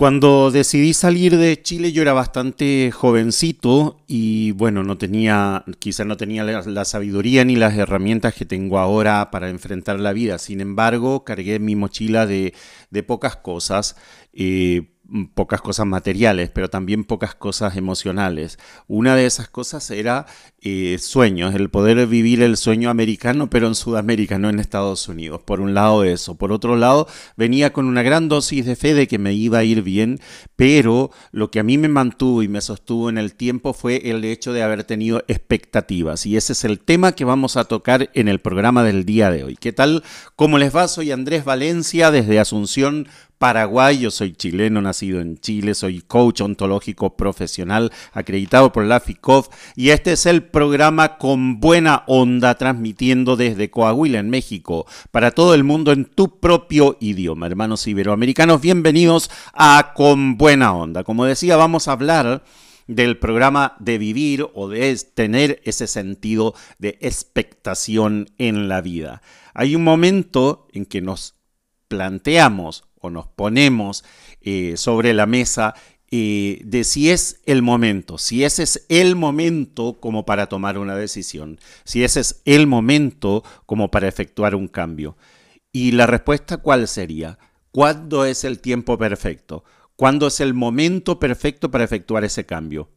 Cuando decidí salir de Chile yo era bastante jovencito y bueno, no tenía, quizás no tenía la, sabiduría ni las herramientas que tengo ahora para enfrentar la vida. Sin embargo, cargué mi mochila de, pocas cosas. Eh, pocas cosas materiales, pero también pocas cosas emocionales. Una de esas cosas era eh, sueños, el poder vivir el sueño americano, pero en Sudamérica, no en Estados Unidos. Por un lado eso. Por otro lado, venía con una gran dosis de fe de que me iba a ir bien, pero lo que a mí me mantuvo y me sostuvo en el tiempo fue el hecho de haber tenido expectativas. Y ese es el tema que vamos a tocar en el programa del día de hoy. ¿Qué tal? ¿Cómo les va? Soy Andrés Valencia desde Asunción, Paraguay, yo soy chileno, nacido en Chile, soy coach ontológico profesional acreditado por la FICOF y este es el programa con buena onda transmitiendo desde Coahuila, en México, para todo el mundo en tu propio idioma. Hermanos iberoamericanos, bienvenidos a Con buena onda. Como decía, vamos a hablar del programa de vivir o de tener ese sentido de expectación en la vida. Hay un momento en que nos planteamos o nos ponemos eh, sobre la mesa eh, de si es el momento, si ese es el momento como para tomar una decisión, si ese es el momento como para efectuar un cambio. Y la respuesta cuál sería? ¿Cuándo es el tiempo perfecto? ¿Cuándo es el momento perfecto para efectuar ese cambio?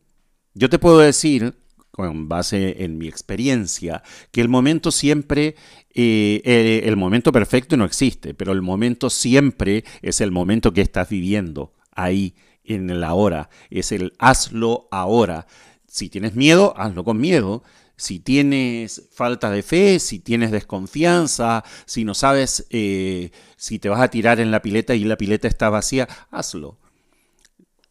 Yo te puedo decir con base en mi experiencia, que el momento siempre, eh, eh, el momento perfecto no existe, pero el momento siempre es el momento que estás viviendo ahí, en la hora, es el hazlo ahora. Si tienes miedo, hazlo con miedo. Si tienes falta de fe, si tienes desconfianza, si no sabes eh, si te vas a tirar en la pileta y la pileta está vacía, hazlo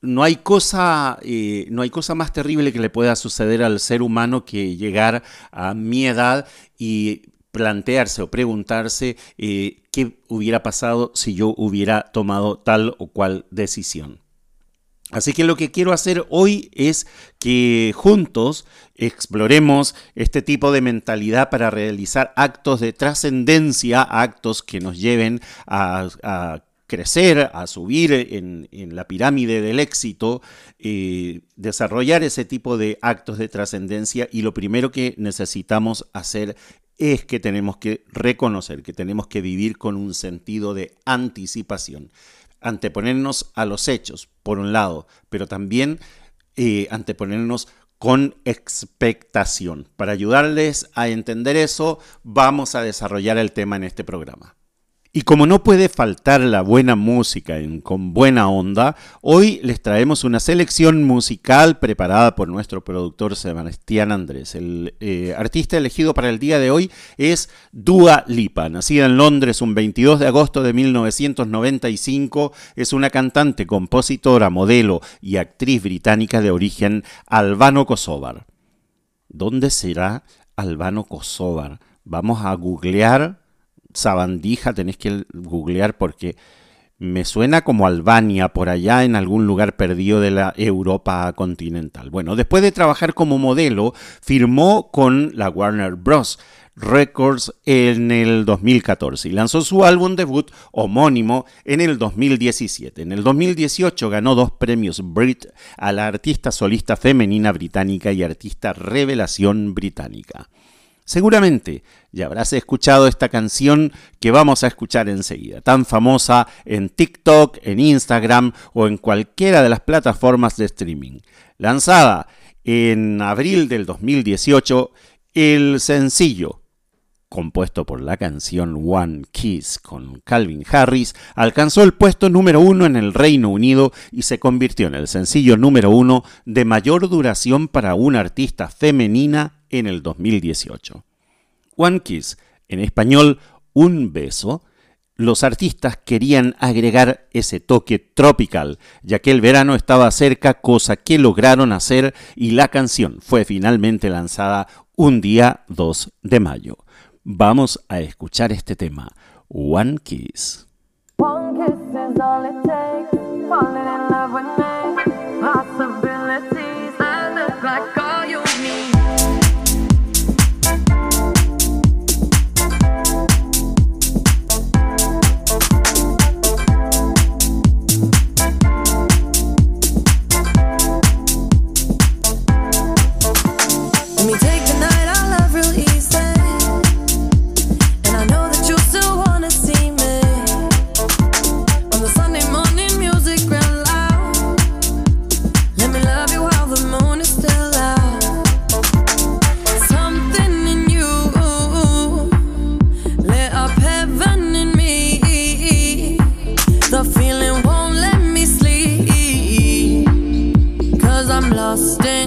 no hay cosa, eh, no hay cosa más terrible que le pueda suceder al ser humano que llegar a mi edad y plantearse o preguntarse eh, qué hubiera pasado si yo hubiera tomado tal o cual decisión. Así que lo que quiero hacer hoy es que juntos exploremos este tipo de mentalidad para realizar actos de trascendencia, actos que nos lleven a, a crecer, a subir en, la pirámide del éxito, eh, desarrollar ese tipo de actos de trascendencia y lo primero que necesitamos hacer es que tenemos que reconocer, que tenemos que vivir con un sentido de anticipación, anteponernos a los hechos, por un lado, pero también eh, anteponernos con expectación. Para ayudarles a entender eso, vamos a desarrollar el tema en este programa. Y como no puede faltar la buena música con buena onda, hoy les traemos una selección musical preparada por nuestro productor Sebastián Andrés. El eh, artista elegido para el día de hoy es Dua Lipa, nacida en Londres un 22 de agosto de 1995, es una cantante, compositora, modelo y actriz británica de origen albano-kosovar. ¿Dónde será albano-kosovar? Vamos a googlear sabandija, tenéis que googlear porque me suena como Albania, por allá en algún lugar perdido de la Europa continental. Bueno, después de trabajar como modelo, firmó con la Warner Bros. Records en el 2014 y lanzó su álbum debut homónimo en el 2017. En el 2018 ganó dos premios Brit a la artista solista femenina británica y artista revelación británica. Seguramente ya habrás escuchado esta canción que vamos a escuchar enseguida, tan famosa en TikTok, en Instagram o en cualquiera de las plataformas de streaming. Lanzada en abril del 2018, el sencillo compuesto por la canción One Kiss con Calvin Harris, alcanzó el puesto número uno en el Reino Unido y se convirtió en el sencillo número uno de mayor duración para una artista femenina en el 2018. One Kiss, en español Un beso, los artistas querían agregar ese toque tropical, ya que el verano estaba cerca, cosa que lograron hacer y la canción fue finalmente lanzada un día 2 de mayo. Vamos a escuchar este tema, One Kiss. One kiss lost in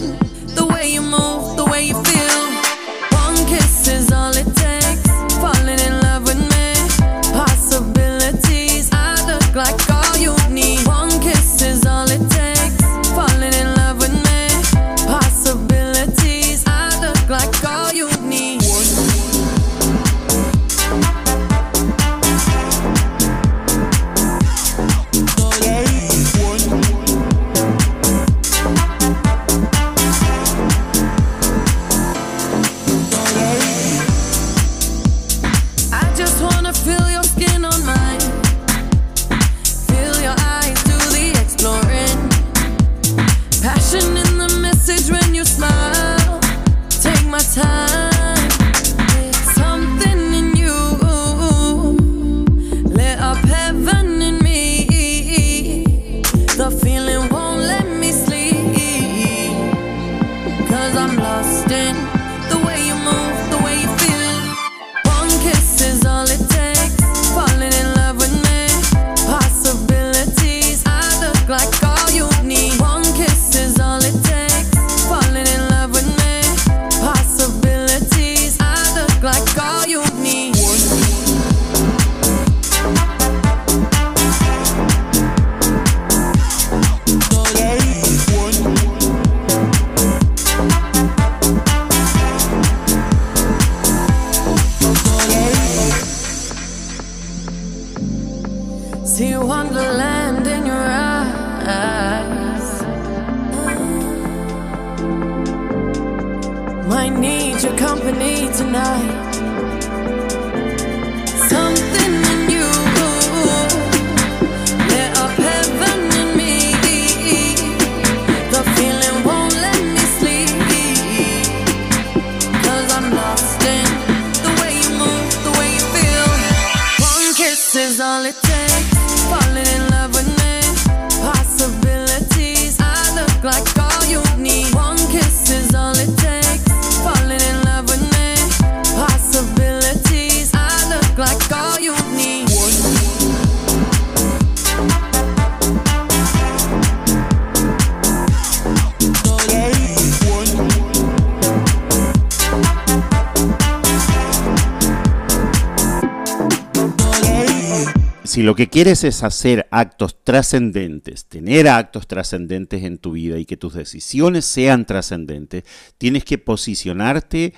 si lo que quieres es hacer actos trascendentes, tener actos trascendentes en tu vida y que tus decisiones sean trascendentes, tienes que posicionarte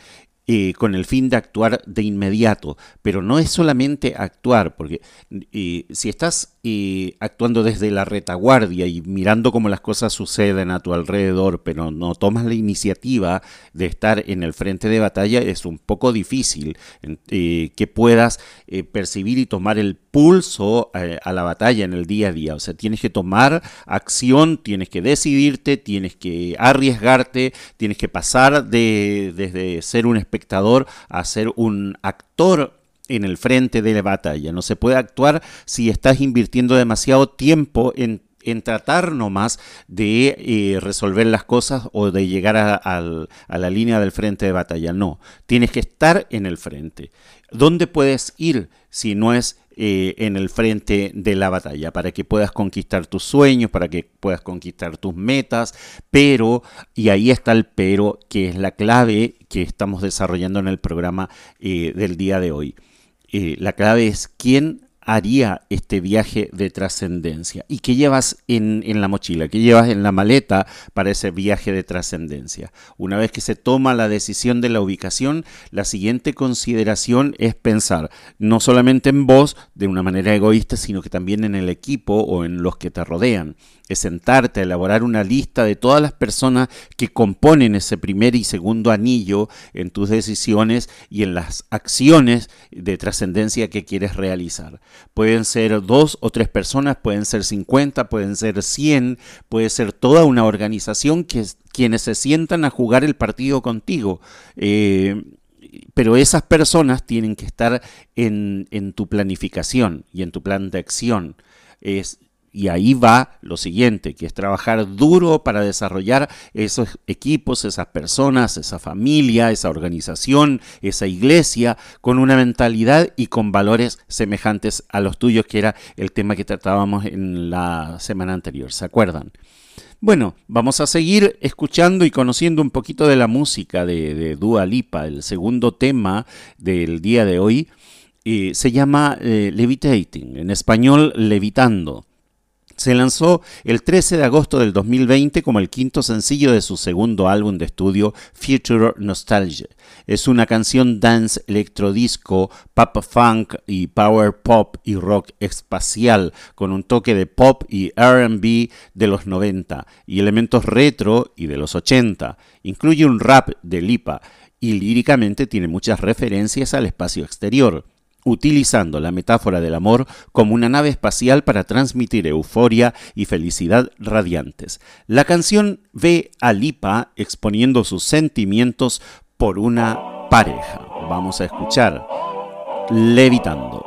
eh, con el fin de actuar de inmediato, pero no es solamente actuar, porque eh, si estás eh, actuando desde la retaguardia y mirando cómo las cosas suceden a tu alrededor, pero no tomas la iniciativa de estar en el frente de batalla, es un poco difícil que puedas percibir y tomar el pulso a la batalla en el día a día. O sea, tienes que tomar acción, tienes que decidirte, tienes que arriesgarte, tienes que pasar de, desde ser un espectador a ser un actor en el frente de la batalla. No se puede actuar si estás invirtiendo demasiado tiempo en, tratar nomás de eh, resolver las cosas o de llegar a, la línea del frente de batalla. No, tienes que estar en el frente. ¿Dónde puedes ir si no es eh, en el frente de la batalla, para que puedas conquistar tus sueños, para que puedas conquistar tus metas, pero, y ahí está el pero, que es la clave que estamos desarrollando en el programa eh, del día de hoy. Eh, la clave es quién haría este viaje de trascendencia? ¿Y qué llevas en, en, la mochila? ¿Qué llevas en la maleta para ese viaje de trascendencia? Una vez que se toma la decisión de la ubicación, la siguiente consideración es pensar no solamente en vos de una manera egoísta, sino que también en el equipo o en los que te rodean es sentarte a elaborar una lista de todas las personas que componen ese primer y segundo anillo en tus decisiones y en las acciones de trascendencia que quieres realizar. Pueden ser dos o tres personas, pueden ser 50, pueden ser 100, puede ser toda una organización que quienes se sientan a jugar el partido contigo. Eh, pero esas personas tienen que estar en, en, tu planificación y en tu plan de acción. Es, y ahí va lo siguiente, que es trabajar duro para desarrollar esos equipos, esas personas, esa familia, esa organización, esa iglesia, con una mentalidad y con valores semejantes a los tuyos, que era el tema que tratábamos en la semana anterior. ¿Se acuerdan? Bueno, vamos a seguir escuchando y conociendo un poquito de la música de, Dua Lipa. El segundo tema del día de hoy eh, se llama eh, Levitating, en español Levitando. Se lanzó el 13 de agosto del 2020 como el quinto sencillo de su segundo álbum de estudio Future Nostalgia. Es una canción dance, electrodisco, pop funk y power pop y rock espacial con un toque de pop y R&B de los 90 y elementos retro y de los 80. Incluye un rap de Lipa y líricamente tiene muchas referencias al espacio exterior utilizando la metáfora del amor como una nave espacial para transmitir euforia y felicidad radiantes. La canción ve a Lipa exponiendo sus sentimientos por una pareja. Vamos a escuchar Levitando.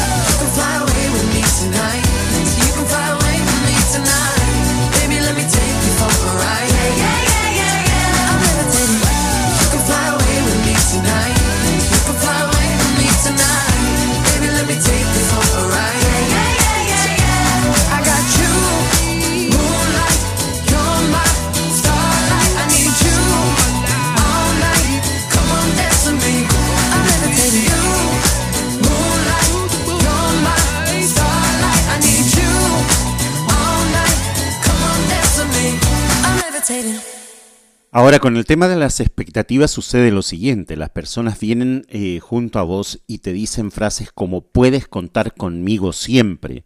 Ahora, con el tema de las expectativas sucede lo siguiente, las personas vienen eh, junto a vos y te dicen frases como puedes contar conmigo siempre.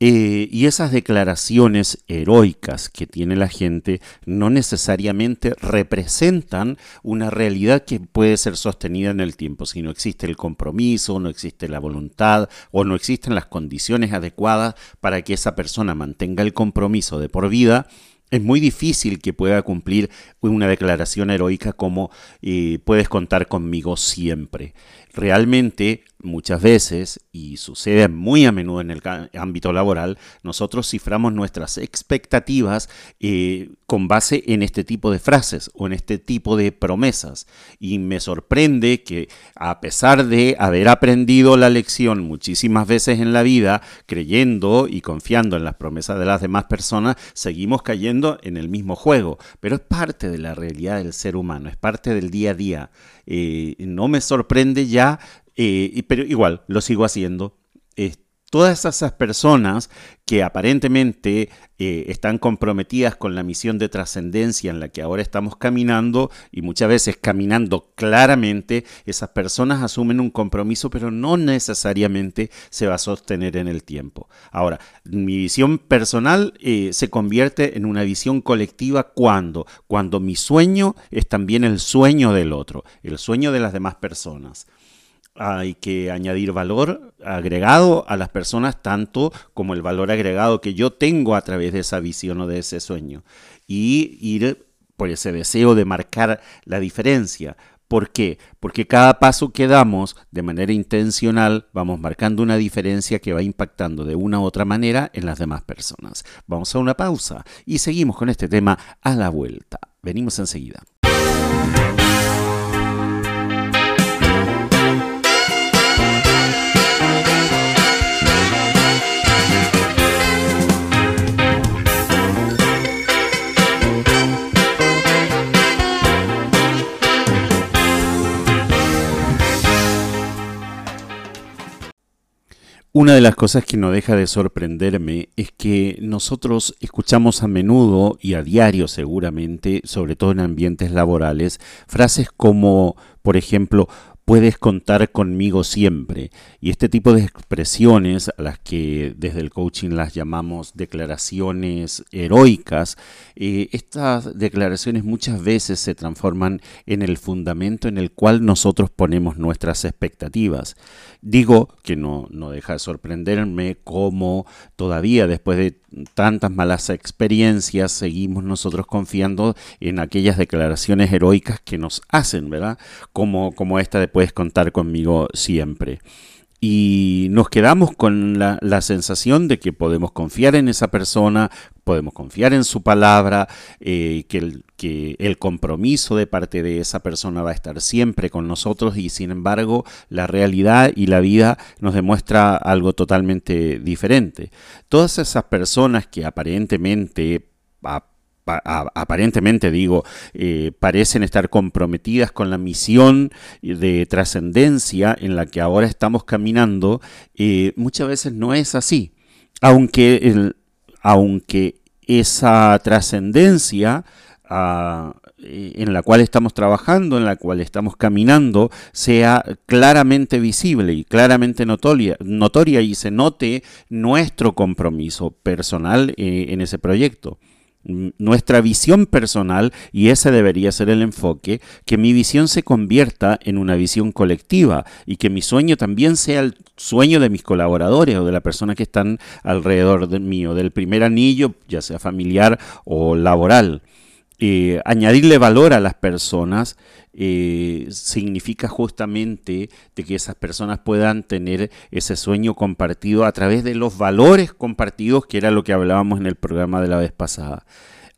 Eh, y esas declaraciones heroicas que tiene la gente no necesariamente representan una realidad que puede ser sostenida en el tiempo. Si no existe el compromiso, no existe la voluntad o no existen las condiciones adecuadas para que esa persona mantenga el compromiso de por vida, es muy difícil que pueda cumplir una declaración heroica como eh, puedes contar conmigo siempre. Realmente, muchas veces, y sucede muy a menudo en el ámbito laboral, nosotros ciframos nuestras expectativas eh, con base en este tipo de frases o en este tipo de promesas. Y me sorprende que a pesar de haber aprendido la lección muchísimas veces en la vida, creyendo y confiando en las promesas de las demás personas, seguimos cayendo en el mismo juego. Pero es parte de la realidad del ser humano, es parte del día a día. Eh, no me sorprende ya, eh, pero igual lo sigo haciendo. Todas esas personas que aparentemente eh, están comprometidas con la misión de trascendencia en la que ahora estamos caminando y muchas veces caminando claramente, esas personas asumen un compromiso, pero no necesariamente se va a sostener en el tiempo. Ahora, mi visión personal eh, se convierte en una visión colectiva cuando, cuando mi sueño es también el sueño del otro, el sueño de las demás personas hay que añadir valor agregado a las personas, tanto como el valor agregado que yo tengo a través de esa visión o de ese sueño. Y ir por ese deseo de marcar la diferencia. ¿Por qué? Porque cada paso que damos de manera intencional vamos marcando una diferencia que va impactando de una u otra manera en las demás personas. Vamos a una pausa y seguimos con este tema a la vuelta. Venimos enseguida. Una de las cosas que no deja de sorprenderme es que nosotros escuchamos a menudo y a diario seguramente, sobre todo en ambientes laborales, frases como, por ejemplo, puedes contar conmigo siempre. Y este tipo de expresiones, a las que desde el coaching las llamamos declaraciones heroicas, eh, estas declaraciones muchas veces se transforman en el fundamento en el cual nosotros ponemos nuestras expectativas. Digo que no, no deja de sorprenderme cómo todavía después de tantas malas experiencias seguimos nosotros confiando en aquellas declaraciones heroicas que nos hacen, ¿verdad? Como, como esta de puedes contar conmigo siempre y nos quedamos con la, sensación de que podemos confiar en esa persona, podemos confiar en su palabra, eh, que, el, que el compromiso de parte de esa persona va a estar siempre con nosotros y sin embargo la realidad y la vida nos demuestra algo totalmente diferente. Todas esas personas que aparentemente aparentemente digo, eh, parecen estar comprometidas con la misión de trascendencia en la que ahora estamos caminando, eh, muchas veces no es así. Aunque, aunque esa trascendencia ah, eh, en la cual estamos trabajando, en la cual estamos caminando, sea claramente visible y claramente notoria, notoria y se note nuestro compromiso personal en ese proyecto nuestra visión personal, y ese debería ser el enfoque, que mi visión se convierta en una visión colectiva y que mi sueño también sea el sueño de mis colaboradores o de la persona que están alrededor de mío, del primer anillo, ya sea familiar o laboral. Eh, añadirle valor a las personas eh, significa justamente de que esas personas puedan tener ese sueño compartido a través de los valores compartidos, que era lo que hablábamos en el programa de la vez pasada.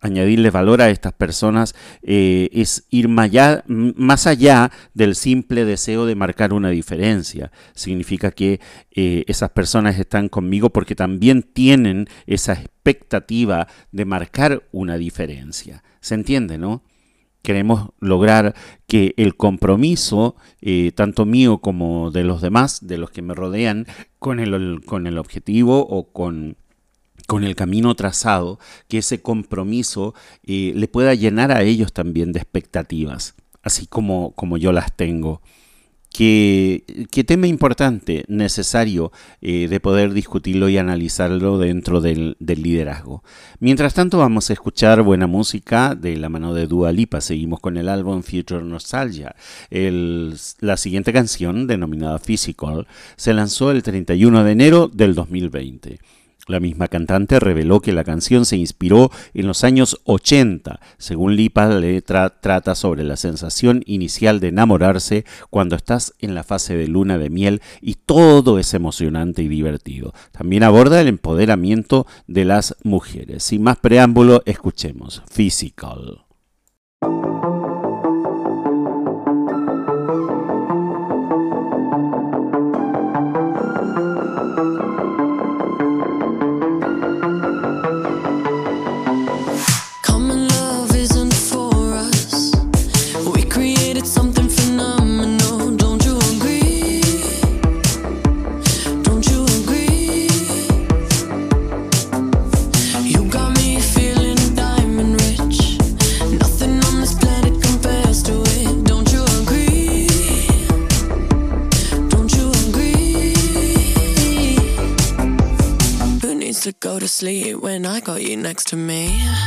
Añadirle valor a estas personas eh, es ir más allá, del simple deseo de marcar una diferencia. Significa que eh, esas personas están conmigo porque también tienen esa expectativa de marcar una diferencia. ¿Se entiende, no? queremos lograr que el compromiso, eh, tanto mío como de los demás, de los que me rodean, con el, con el objetivo o con con el camino trazado, que ese compromiso eh, le pueda llenar a ellos también de expectativas, así como, como yo las tengo. Qué, tema importante, necesario eh, de poder discutirlo y analizarlo dentro del, liderazgo. Mientras tanto vamos a escuchar buena música de la mano de Dua Lipa. Seguimos con el álbum Future Nostalgia. la siguiente canción, denominada Physical, se lanzó el 31 de enero del 2020. La misma cantante reveló que la canción se inspiró en los años 80. Según Lipa, la letra trata sobre la sensación inicial de enamorarse cuando estás en la fase de luna de miel y todo es emocionante y divertido. También aborda el empoderamiento de las mujeres. Sin más preámbulo, escuchemos Physical. Got you next to me.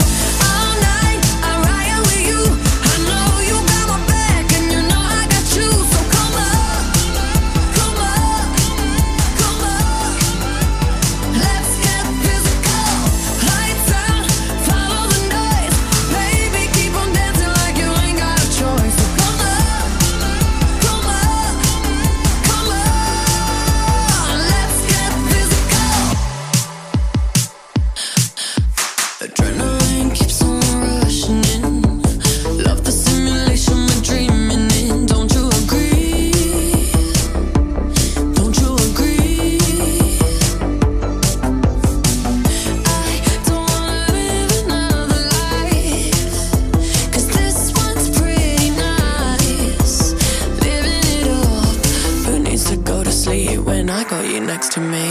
Next to me.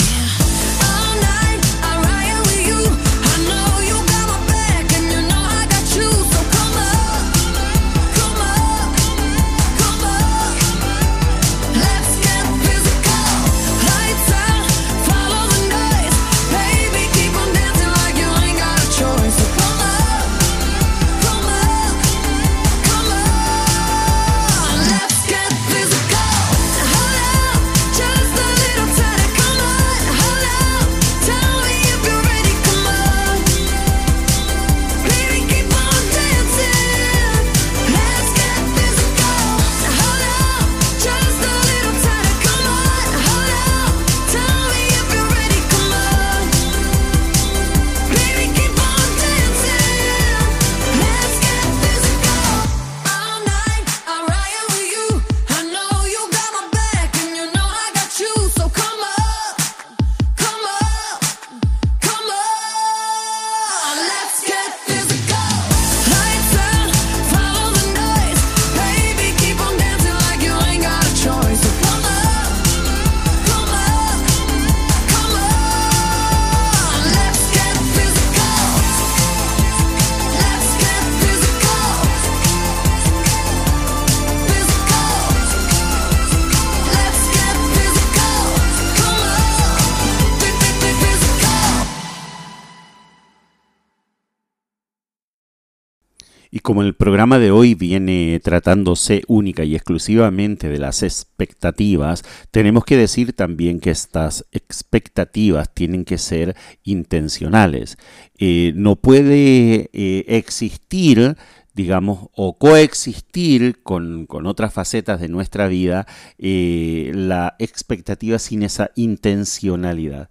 Como el programa de hoy viene tratándose única y exclusivamente de las expectativas, tenemos que decir también que estas expectativas tienen que ser intencionales. Eh, no puede eh, existir digamos, o coexistir con, otras facetas de nuestra vida, eh, la expectativa sin esa intencionalidad.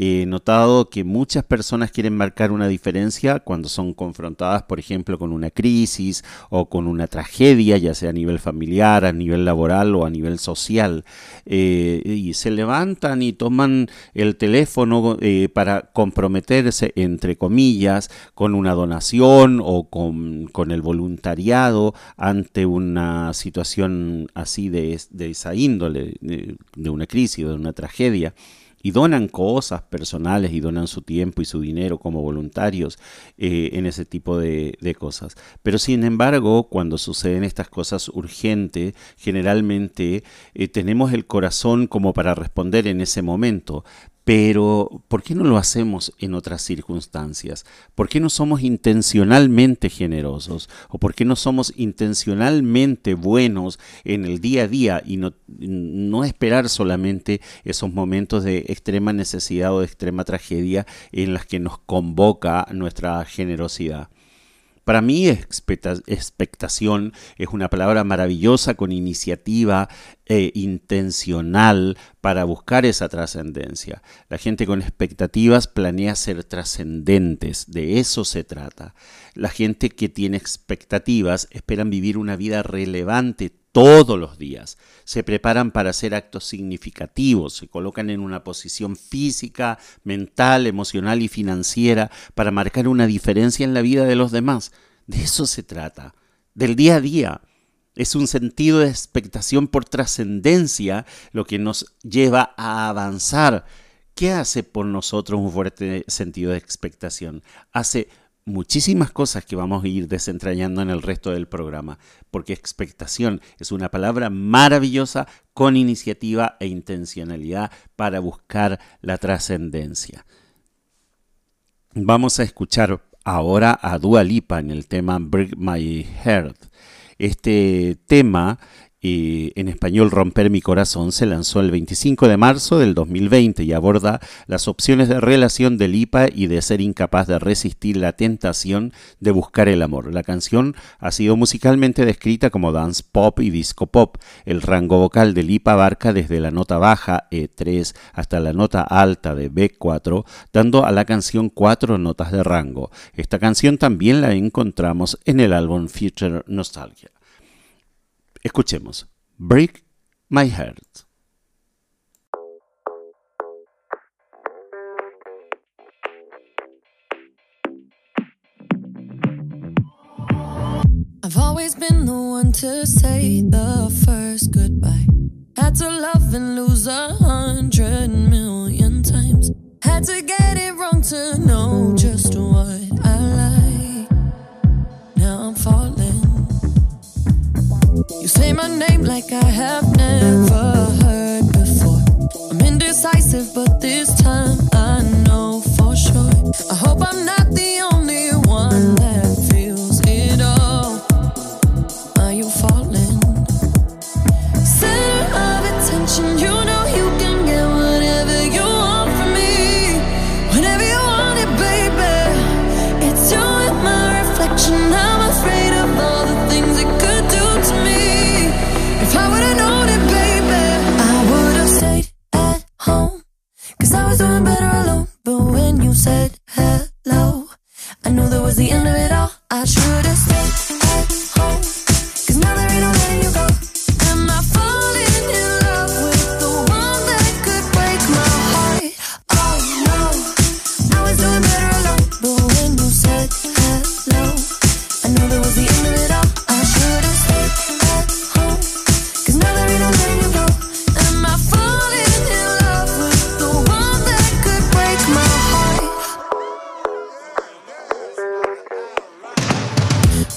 He notado que muchas personas quieren marcar una diferencia cuando son confrontadas, por ejemplo, con una crisis o con una tragedia, ya sea a nivel familiar, a nivel laboral o a nivel social. Eh, y se levantan y toman el teléfono eh, para comprometerse, entre comillas, con una donación o con, el voluntariado ante una situación así de, esa índole, de, de una crisis o de una tragedia y donan cosas personales y donan su tiempo y su dinero como voluntarios eh, en ese tipo de, cosas. Pero sin embargo, cuando suceden estas cosas urgentes, generalmente eh, tenemos el corazón como para responder en ese momento. Pero, ¿por qué no lo hacemos en otras circunstancias? ¿Por qué no somos intencionalmente generosos? ¿O por qué no somos intencionalmente buenos en el día a día y no, no esperar solamente esos momentos de extrema necesidad o de extrema tragedia en las que nos convoca nuestra generosidad? Para mí, expectación es una palabra maravillosa con iniciativa e intencional para buscar esa trascendencia. La gente con expectativas planea ser trascendentes, de eso se trata. La gente que tiene expectativas esperan vivir una vida relevante todos los días. Se preparan para hacer actos significativos, se colocan en una posición física, mental, emocional y financiera para marcar una diferencia en la vida de los demás. De eso se trata, del día a día. Es un sentido de expectación por trascendencia lo que nos lleva a avanzar. ¿Qué hace por nosotros un fuerte sentido de expectación? Hace muchísimas cosas que vamos a ir desentrañando en el resto del programa, porque expectación es una palabra maravillosa con iniciativa e intencionalidad para buscar la trascendencia. Vamos a escuchar ahora a Dua Lipa en el tema Break My Heart. Este tema en español Romper mi corazón se lanzó el 25 de marzo del 2020 y aborda las opciones de relación del IPA y de ser incapaz de resistir la tentación de buscar el amor. La canción ha sido musicalmente descrita como dance pop y disco pop. El rango vocal del IPA abarca desde la nota baja E3 hasta la nota alta de B4, dando a la canción cuatro notas de rango. Esta canción también la encontramos en el álbum Future Nostalgia. Escuchemos. Break My Heart. I've always been the one to say the first goodbye. Had to love and lose a hundred million times. Had to get it wrong to know my name like I have never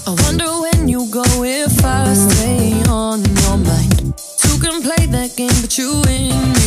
I wonder when you go if I stay on your mind. Two can play that game, but you win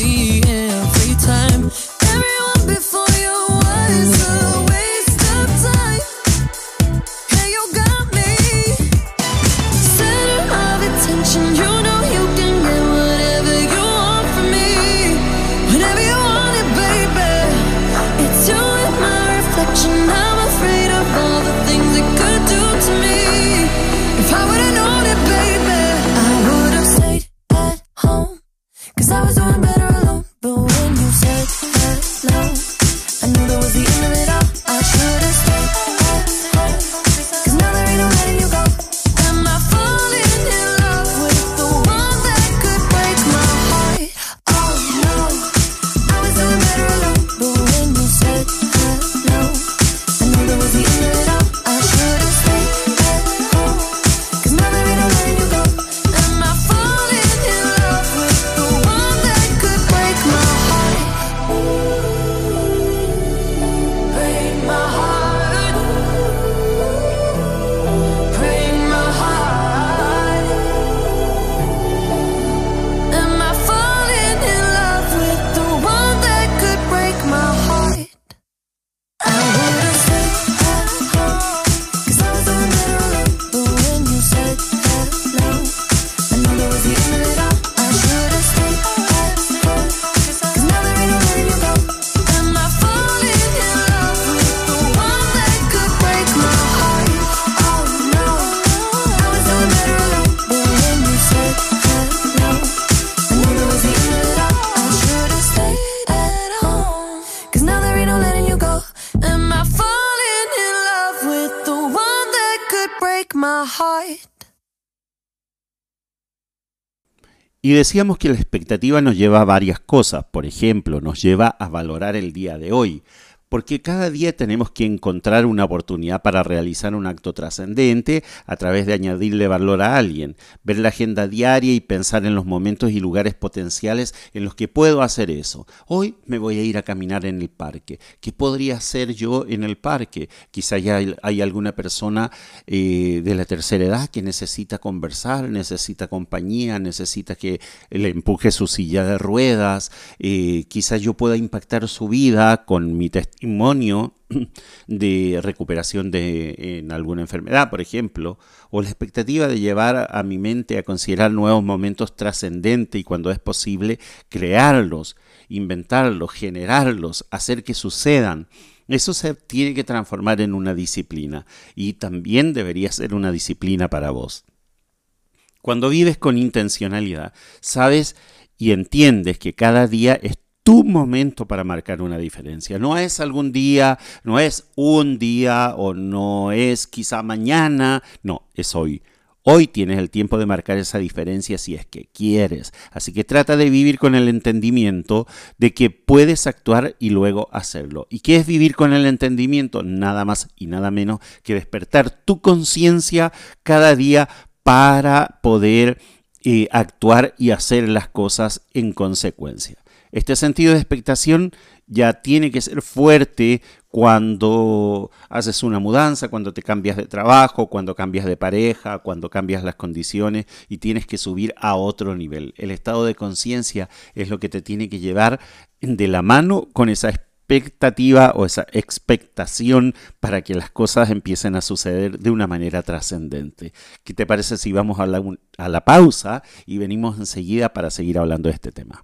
Y decíamos que la expectativa nos lleva a varias cosas. Por ejemplo, nos lleva a valorar el día de hoy, porque cada día tenemos que encontrar una oportunidad para realizar un acto trascendente a través de añadirle valor a alguien, ver la agenda diaria y pensar en los momentos y lugares potenciales en los que puedo hacer eso. Hoy me voy a ir a caminar en el parque. ¿Qué podría hacer yo en el parque? Quizá ya hay, alguna persona eh, de la tercera edad que necesita conversar, necesita compañía, necesita que le empuje su silla de ruedas. Eh, quizá yo pueda impactar su vida con mi testimonio de recuperación de en alguna enfermedad, por ejemplo, o la expectativa de llevar a mi mente a considerar nuevos momentos trascendentes y cuando es posible crearlos, inventarlos, generarlos, hacer que sucedan. Eso se tiene que transformar en una disciplina y también debería ser una disciplina para vos. Cuando vives con intencionalidad, sabes y entiendes que cada día es tu momento para marcar una diferencia. No es algún día, no es un día o no es quizá mañana, no, es hoy. Hoy tienes el tiempo de marcar esa diferencia si es que quieres. Así que trata de vivir con el entendimiento de que puedes actuar y luego hacerlo. ¿Y qué es vivir con el entendimiento? Nada más y nada menos que despertar tu conciencia cada día para poder eh, actuar y hacer las cosas en consecuencia. Este sentido de expectación ya tiene que ser fuerte cuando haces una mudanza, cuando te cambias de trabajo, cuando cambias de pareja, cuando cambias las condiciones y tienes que subir a otro nivel. El estado de conciencia es lo que te tiene que llevar de la mano con esa expectativa o esa expectación para que las cosas empiecen a suceder de una manera trascendente. ¿Qué te parece si vamos a la, pausa y venimos enseguida para seguir hablando de este tema?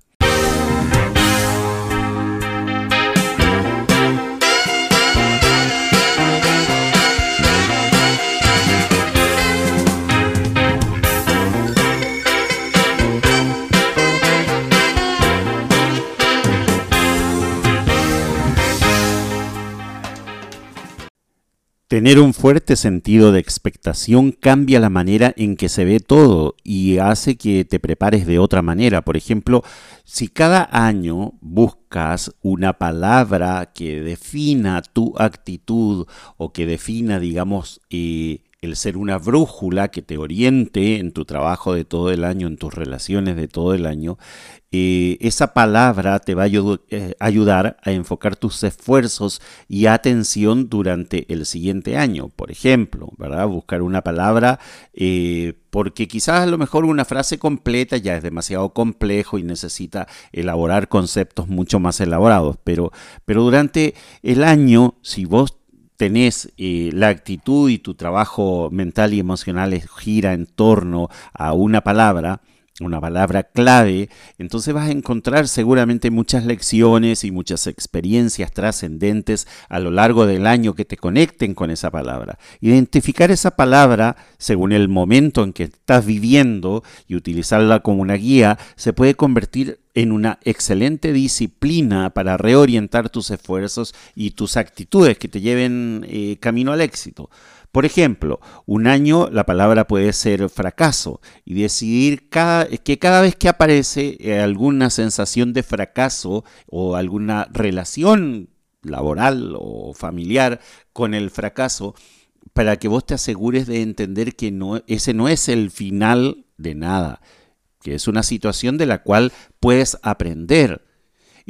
Tener un fuerte sentido de expectación cambia la manera en que se ve todo y hace que te prepares de otra manera. Por ejemplo, si cada año buscas una palabra que defina tu actitud o que defina, digamos, eh, el ser una brújula que te oriente en tu trabajo de todo el año, en tus relaciones de todo el año, eh, esa palabra te va a eh, ayudar a enfocar tus esfuerzos y atención durante el siguiente año. Por ejemplo, ¿verdad? Buscar una palabra eh, porque quizás a lo mejor una frase completa ya es demasiado complejo y necesita elaborar conceptos mucho más elaborados. Pero, pero durante el año, si vos tenés la actitud y tu trabajo mental y emocional gira en torno a una palabra, una palabra clave, entonces vas a encontrar seguramente muchas lecciones y muchas experiencias trascendentes a lo largo del año que te conecten con esa palabra. Identificar esa palabra según el momento en que estás viviendo y utilizarla como una guía se puede convertir en una excelente disciplina para reorientar tus esfuerzos y tus actitudes que te lleven eh, camino al éxito. Por ejemplo, un año la palabra puede ser fracaso y decidir que cada vez que aparece eh, alguna sensación de fracaso o alguna relación laboral o familiar con el fracaso, para que vos te asegures de entender que ese no es el final de nada, que es una situación de la cual puedes aprender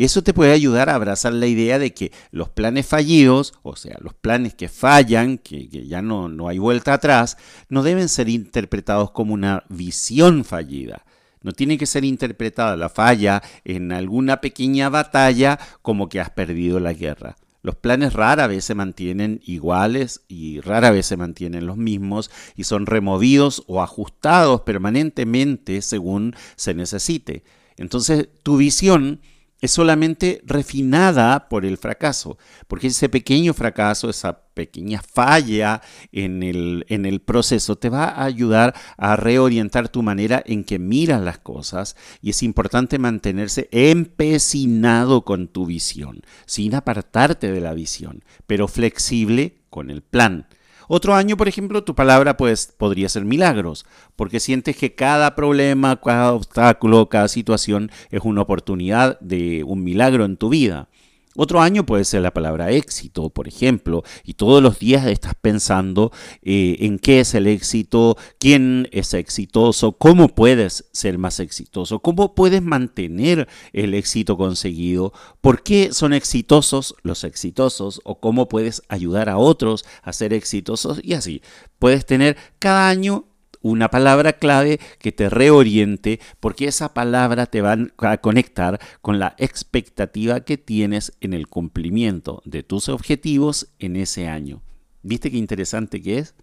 eso te puede ayudar a abrazar la idea de que los planes fallidos, o sea, los planes que fallan, que, ya no, no hay vuelta atrás, no deben ser interpretados como una visión fallida. No tiene que ser interpretada la falla en alguna pequeña batalla como que has perdido la guerra. Los planes rara vez se mantienen iguales y rara vez se mantienen los mismos y son removidos o ajustados permanentemente según se necesite. Entonces tu visión es solamente refinada por el fracaso, porque ese pequeño fracaso, esa pequeña falla en el, en el, proceso te va a ayudar a reorientar tu manera en que miras las cosas y es importante mantenerse empecinado con tu visión, sin apartarte de la visión, pero flexible con el plan. Otro año, por ejemplo, tu palabra pues, podría ser milagros, porque sientes que cada problema, cada obstáculo, cada situación es una oportunidad de un milagro en tu vida. Otro año puede ser la palabra éxito, por ejemplo, y todos los días estás pensando eh, en qué es el éxito, quién es exitoso, cómo puedes ser más exitoso, cómo puedes mantener el éxito conseguido, por qué son exitosos los exitosos o cómo puedes ayudar a otros a ser exitosos y así. Puedes tener cada año una palabra clave que te reoriente porque esa palabra te va a conectar con la expectativa que tienes en el cumplimiento de tus objetivos en ese año. ¿Viste qué interesante que es?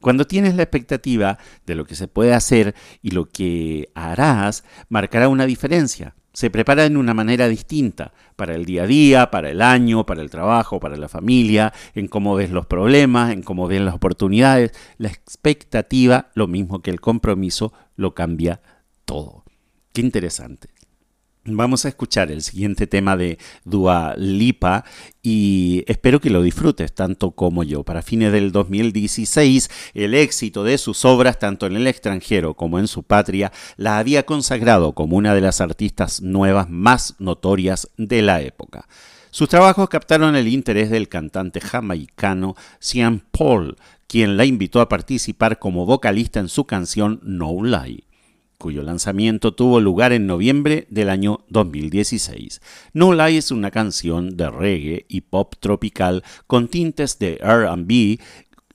Cuando tienes la expectativa de lo que se puede hacer y lo que harás, marcará una diferencia se prepara de una manera distinta para el día a día, para el año, para el trabajo, para la familia, en cómo ves los problemas, en cómo ves las oportunidades. La expectativa, lo mismo que el compromiso, lo cambia todo. Qué interesante. Vamos a escuchar el siguiente tema de Dua Lipa y espero que lo disfrutes tanto como yo. Para fines del 2016, el éxito de sus obras, tanto en el extranjero como en su patria, la había consagrado como una de las artistas nuevas más notorias de la época. Sus trabajos captaron el interés del cantante jamaicano Sean Paul, quien la invitó a participar como vocalista en su canción No Lie cuyo lanzamiento tuvo lugar en noviembre del año 2016. No Lie es una canción de reggae y pop tropical con tintes de RB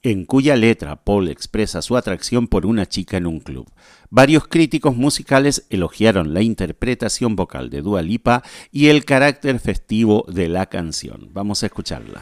en cuya letra Paul expresa su atracción por una chica en un club. Varios críticos musicales elogiaron la interpretación vocal de Dua Lipa y el carácter festivo de la canción. Vamos a escucharla.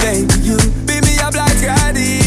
baby, you. Be me a black guy.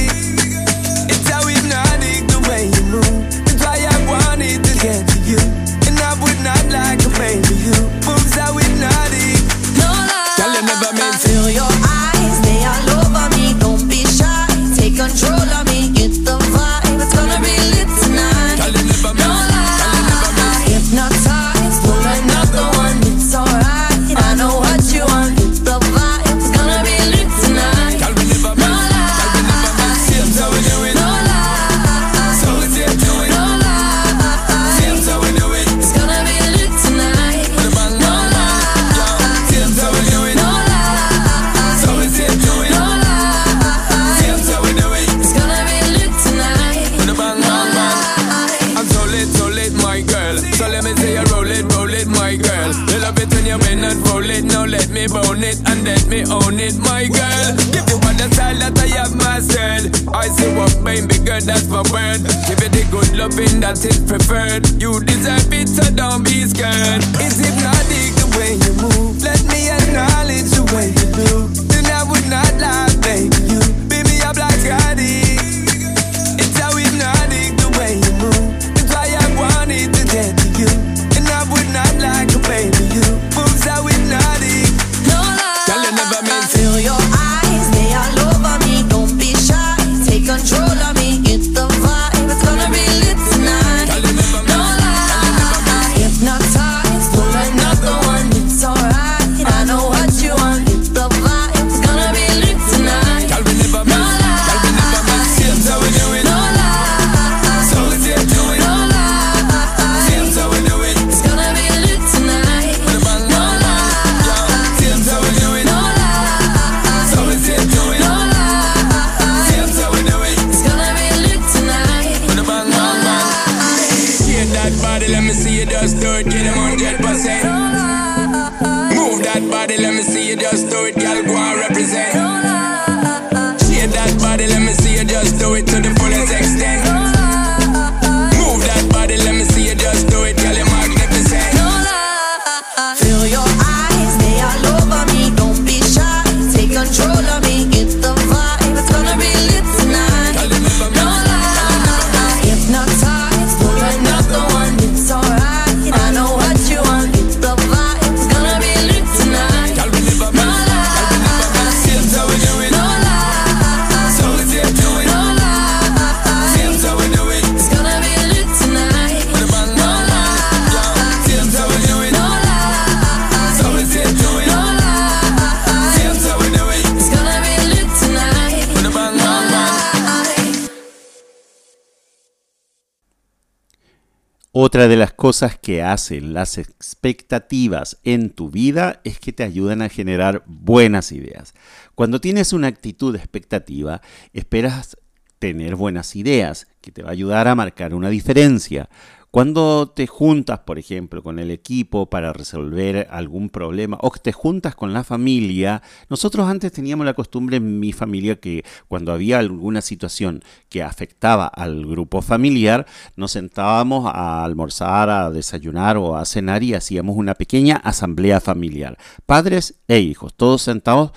Cosas que hacen las expectativas en tu vida es que te ayudan a generar buenas ideas. Cuando tienes una actitud expectativa, esperas tener buenas ideas, que te va a ayudar a marcar una diferencia. Cuando te juntas, por ejemplo, con el equipo para resolver algún problema o te juntas con la familia, nosotros antes teníamos la costumbre en mi familia que cuando había alguna situación que afectaba al grupo familiar, nos sentábamos a almorzar, a desayunar o a cenar y hacíamos una pequeña asamblea familiar. Padres e hijos, todos sentados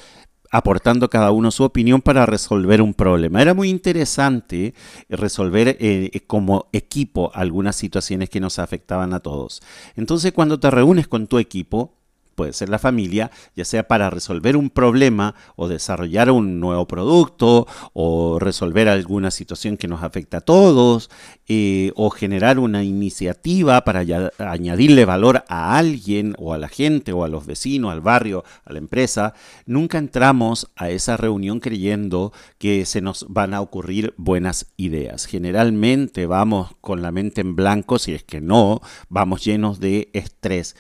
aportando cada uno su opinión para resolver un problema. Era muy interesante resolver eh, como equipo algunas situaciones que nos afectaban a todos. Entonces cuando te reúnes con tu equipo, puede ser la familia, ya sea para resolver un problema o desarrollar un nuevo producto o resolver alguna situación que nos afecta a todos eh, o generar una iniciativa para añadirle valor a alguien o a la gente o a los vecinos, al barrio, a la empresa, nunca entramos a esa reunión creyendo que se nos van a ocurrir buenas ideas. Generalmente vamos con la mente en blanco, si es que no, vamos llenos de estrés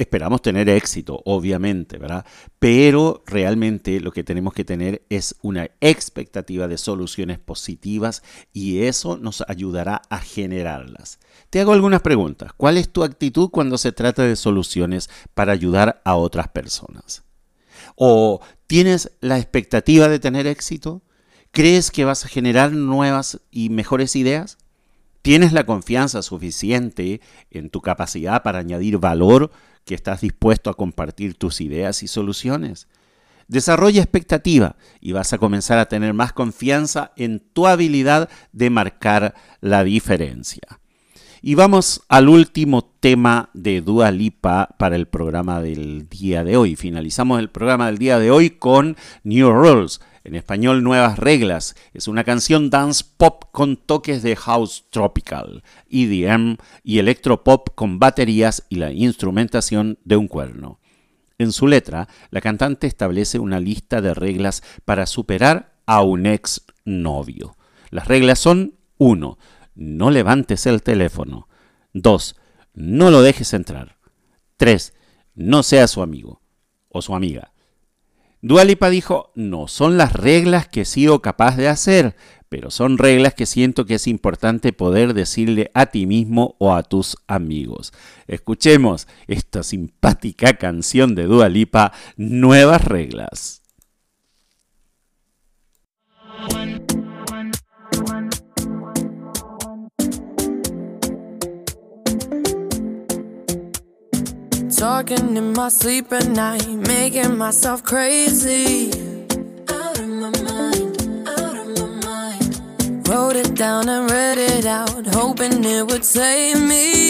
Esperamos tener éxito, obviamente, ¿verdad? Pero realmente lo que tenemos que tener es una expectativa de soluciones positivas y eso nos ayudará a generarlas. Te hago algunas preguntas. ¿Cuál es tu actitud cuando se trata de soluciones para ayudar a otras personas? ¿O tienes la expectativa de tener éxito? ¿Crees que vas a generar nuevas y mejores ideas? ¿Tienes la confianza suficiente en tu capacidad para añadir valor que estás dispuesto a compartir tus ideas y soluciones. Desarrolla expectativa y vas a comenzar a tener más confianza en tu habilidad de marcar la diferencia. Y vamos al último tema de Dua Lipa para el programa del día de hoy. Finalizamos el programa del día de hoy con New Rules, en español Nuevas Reglas. Es una canción dance pop con toques de house tropical, EDM y electropop con baterías y la instrumentación de un cuerno. En su letra, la cantante establece una lista de reglas para superar a un ex novio. Las reglas son 1. No levantes el teléfono. 2. No lo dejes entrar. 3. No seas su amigo o su amiga. Dualipa dijo, no son las reglas que he sido capaz de hacer, pero son reglas que siento que es importante poder decirle a ti mismo o a tus amigos. Escuchemos esta simpática canción de Dualipa, Nuevas Reglas. Talking in my sleep at night, making myself crazy. Out of my mind, out of my mind. Wrote it down and read it out, hoping it would save me.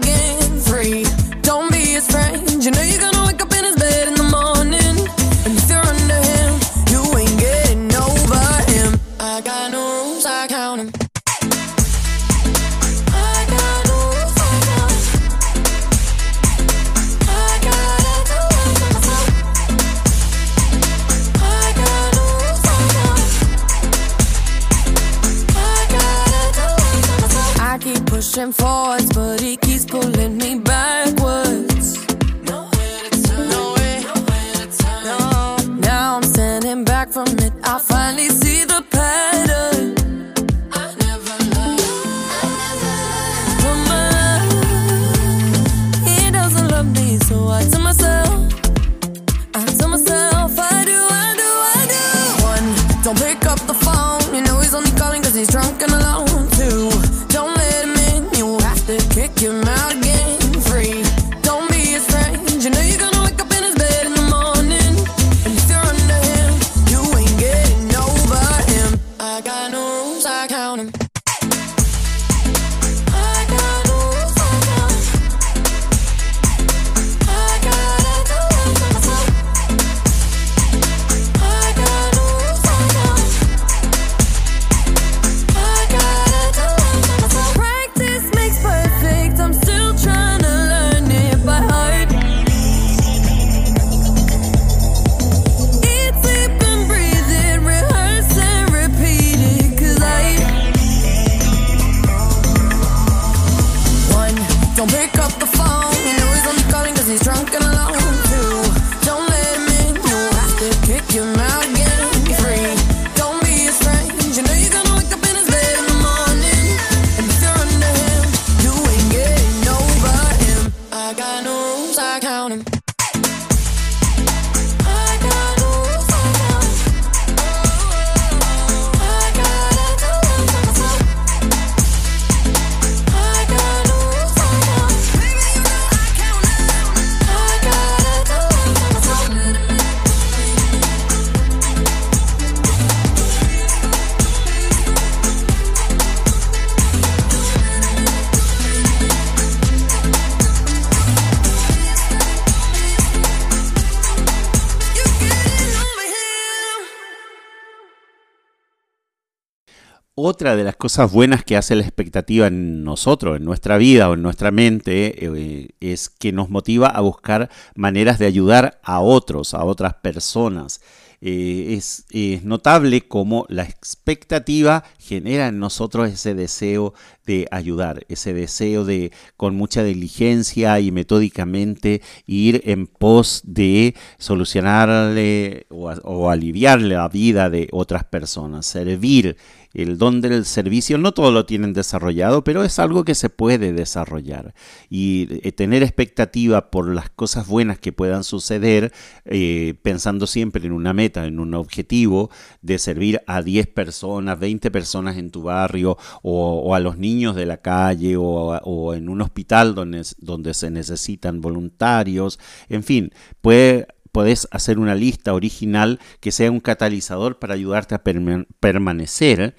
Otra de las cosas buenas que hace la expectativa en nosotros, en nuestra vida o en nuestra mente, eh, es que nos motiva a buscar maneras de ayudar a otros, a otras personas. Eh, es, notable cómo la expectativa genera en nosotros ese deseo de ayudar, ese deseo de con mucha diligencia y metódicamente ir en pos de solucionarle o aliviarle la vida de otras personas, servir. El don del servicio no todo lo tienen desarrollado, pero es algo que se puede desarrollar. Y eh, tener expectativa por las cosas buenas que puedan suceder, eh, pensando siempre en una meta, en un objetivo de servir a 10 personas, 20 personas en tu barrio o, a los niños de la calle o, o en un hospital donde, donde se necesitan voluntarios, en fin, puede podés hacer una lista original que sea un catalizador para ayudarte a perma- permanecer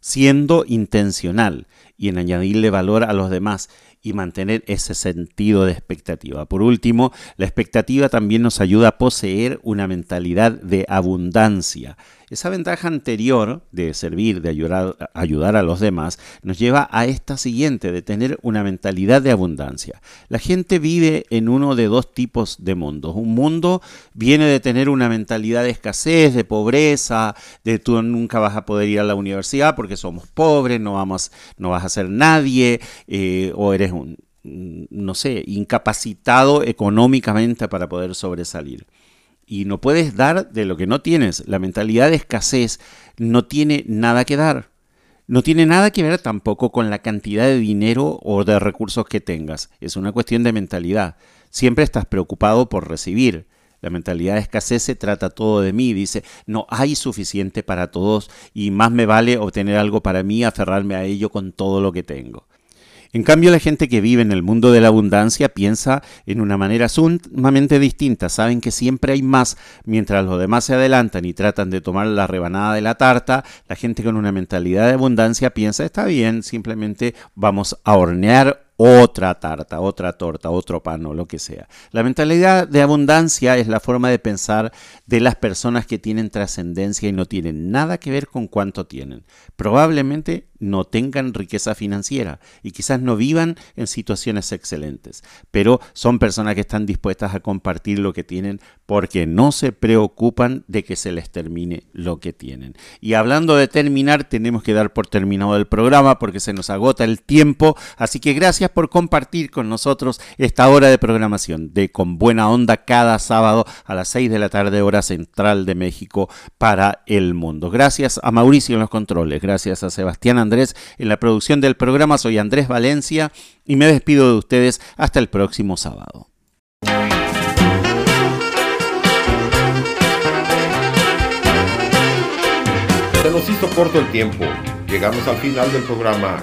siendo intencional y en añadirle valor a los demás y mantener ese sentido de expectativa. Por último, la expectativa también nos ayuda a poseer una mentalidad de abundancia. Esa ventaja anterior de servir, de ayudar, ayudar a los demás, nos lleva a esta siguiente, de tener una mentalidad de abundancia. La gente vive en uno de dos tipos de mundos. Un mundo viene de tener una mentalidad de escasez, de pobreza, de tú nunca vas a poder ir a la universidad porque somos pobres, no, vamos, no vas a ser nadie, eh, o eres un, no sé, incapacitado económicamente para poder sobresalir y no puedes dar de lo que no tienes. La mentalidad de escasez no tiene nada que dar. No tiene nada que ver tampoco con la cantidad de dinero o de recursos que tengas. Es una cuestión de mentalidad. Siempre estás preocupado por recibir. La mentalidad de escasez se trata todo de mí. Dice, no hay suficiente para todos y más me vale obtener algo para mí, aferrarme a ello con todo lo que tengo. En cambio, la gente que vive en el mundo de la abundancia piensa en una manera sumamente distinta. Saben que siempre hay más. Mientras los demás se adelantan y tratan de tomar la rebanada de la tarta, la gente con una mentalidad de abundancia piensa, está bien, simplemente vamos a hornear otra tarta, otra torta, otro pan o lo que sea. La mentalidad de abundancia es la forma de pensar de las personas que tienen trascendencia y no tienen nada que ver con cuánto tienen. Probablemente no tengan riqueza financiera y quizás no vivan en situaciones excelentes, pero son personas que están dispuestas a compartir lo que tienen porque no se preocupan de que se les termine lo que tienen. Y hablando de terminar, tenemos que dar por terminado el programa porque se nos agota el tiempo, así que por compartir con nosotros esta hora de programación de Con Buena Onda cada sábado a las 6 de la tarde hora central de México para el mundo. Gracias a Mauricio en los controles, gracias a Sebastián Andrés en la producción del programa. Soy Andrés Valencia y me despido de ustedes hasta el próximo sábado. Se nos hizo corto el tiempo. Llegamos al final del programa